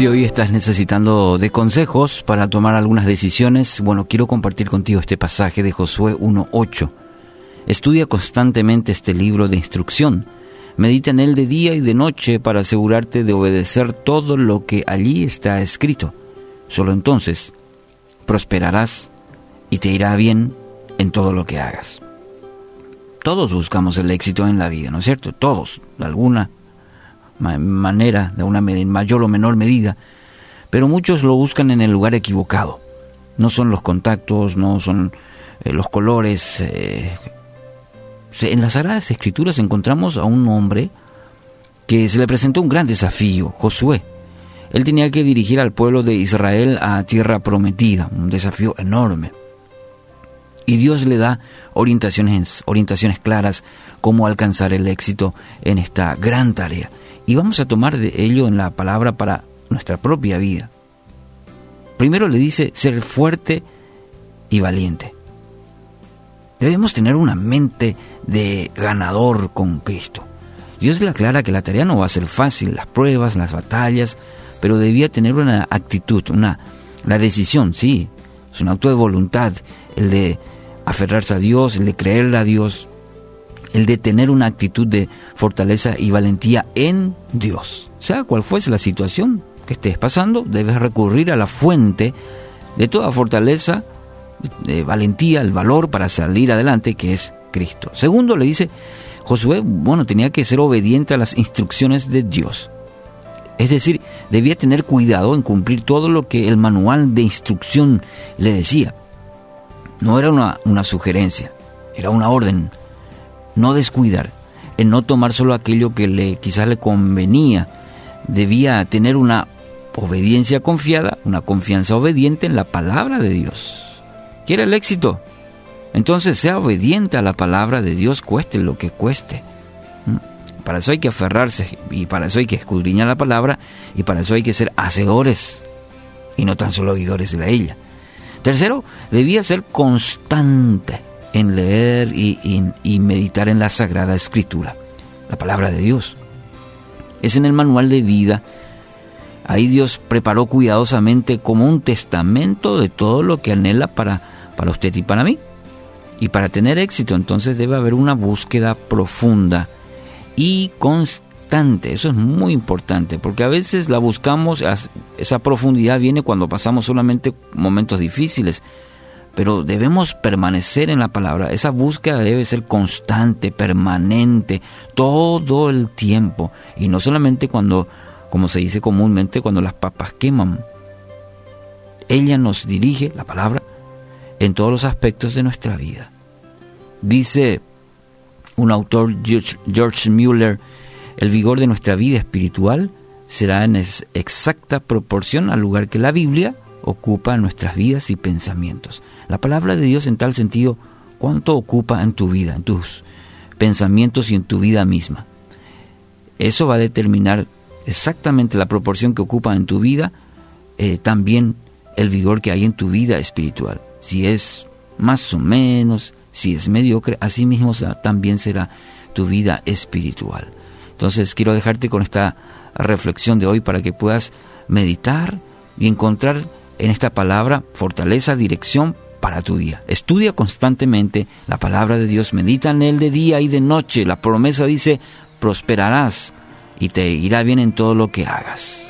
Si hoy estás necesitando de consejos para tomar algunas decisiones, bueno, quiero compartir contigo este pasaje de Josué 1.8. Estudia constantemente este libro de instrucción. Medita en él de día y de noche para asegurarte de obedecer todo lo que allí está escrito. Solo entonces prosperarás y te irá bien en todo lo que hagas. Todos buscamos el éxito en la vida, ¿no es cierto? Todos, alguna manera, de una mayor o menor medida, pero muchos lo buscan en el lugar equivocado. No son los contactos, no son eh, los colores. Eh, en las Sagradas Escrituras encontramos a un hombre que se le presentó un gran desafío, Josué. Él tenía que dirigir al pueblo de Israel a tierra prometida, un desafío enorme. Y Dios le da orientaciones, orientaciones claras cómo alcanzar el éxito en esta gran tarea y vamos a tomar de ello en la palabra para nuestra propia vida. Primero le dice ser fuerte y valiente. Debemos tener una mente de ganador con Cristo. Dios le aclara que la tarea no va a ser fácil, las pruebas, las batallas, pero debía tener una actitud, una la decisión, sí, es un acto de voluntad, el de aferrarse a Dios, el de creerle a Dios, el de tener una actitud de fortaleza y valentía en Dios. Sea cual fuese la situación que estés pasando, debes recurrir a la fuente de toda fortaleza, de valentía, el valor para salir adelante, que es Cristo. Segundo, le dice, Josué, bueno, tenía que ser obediente a las instrucciones de Dios. Es decir, debía tener cuidado en cumplir todo lo que el manual de instrucción le decía. No era una, una sugerencia, era una orden no descuidar, en no tomar solo aquello que le quizás le convenía. Debía tener una obediencia confiada, una confianza obediente en la palabra de Dios. ¿Quiere el éxito? Entonces sea obediente a la palabra de Dios, cueste lo que cueste. ¿Mm? Para eso hay que aferrarse y para eso hay que escudriñar la palabra y para eso hay que ser hacedores y no tan solo oidores de ella. Tercero, debía ser constante en leer y, meditar en la Sagrada Escritura, la palabra de Dios. Es en el manual de vida. Ahí Dios preparó cuidadosamente como un testamento de todo lo que anhela para, para usted y para mí. Y para tener éxito entonces debe haber una búsqueda profunda y constante. Eso es muy importante porque a veces la buscamos, esa profundidad viene cuando pasamos solamente momentos difíciles pero debemos permanecer en la palabra. Esa búsqueda debe ser constante, permanente, todo el tiempo. Y no solamente cuando, como se dice comúnmente, cuando las papas queman. Ella nos dirige, la palabra, en todos los aspectos de nuestra vida. Dice un autor, George Mueller, el vigor de nuestra vida espiritual será en exacta proporción al lugar que la Biblia ocupa nuestras vidas y pensamientos. La palabra de Dios en tal sentido, ¿cuánto ocupa en tu vida, en tus pensamientos y en tu vida misma? Eso va a determinar exactamente la proporción que ocupa en tu vida, eh, también el vigor que hay en tu vida espiritual. Si es más o menos, si es mediocre, así mismo también será tu vida espiritual. Entonces quiero dejarte con esta reflexión de hoy para que puedas meditar y encontrar en esta palabra fortaleza, dirección para tu día. Estudia constantemente la palabra de Dios, medita en él de día y de noche. La promesa dice, prosperarás y te irá bien en todo lo que hagas.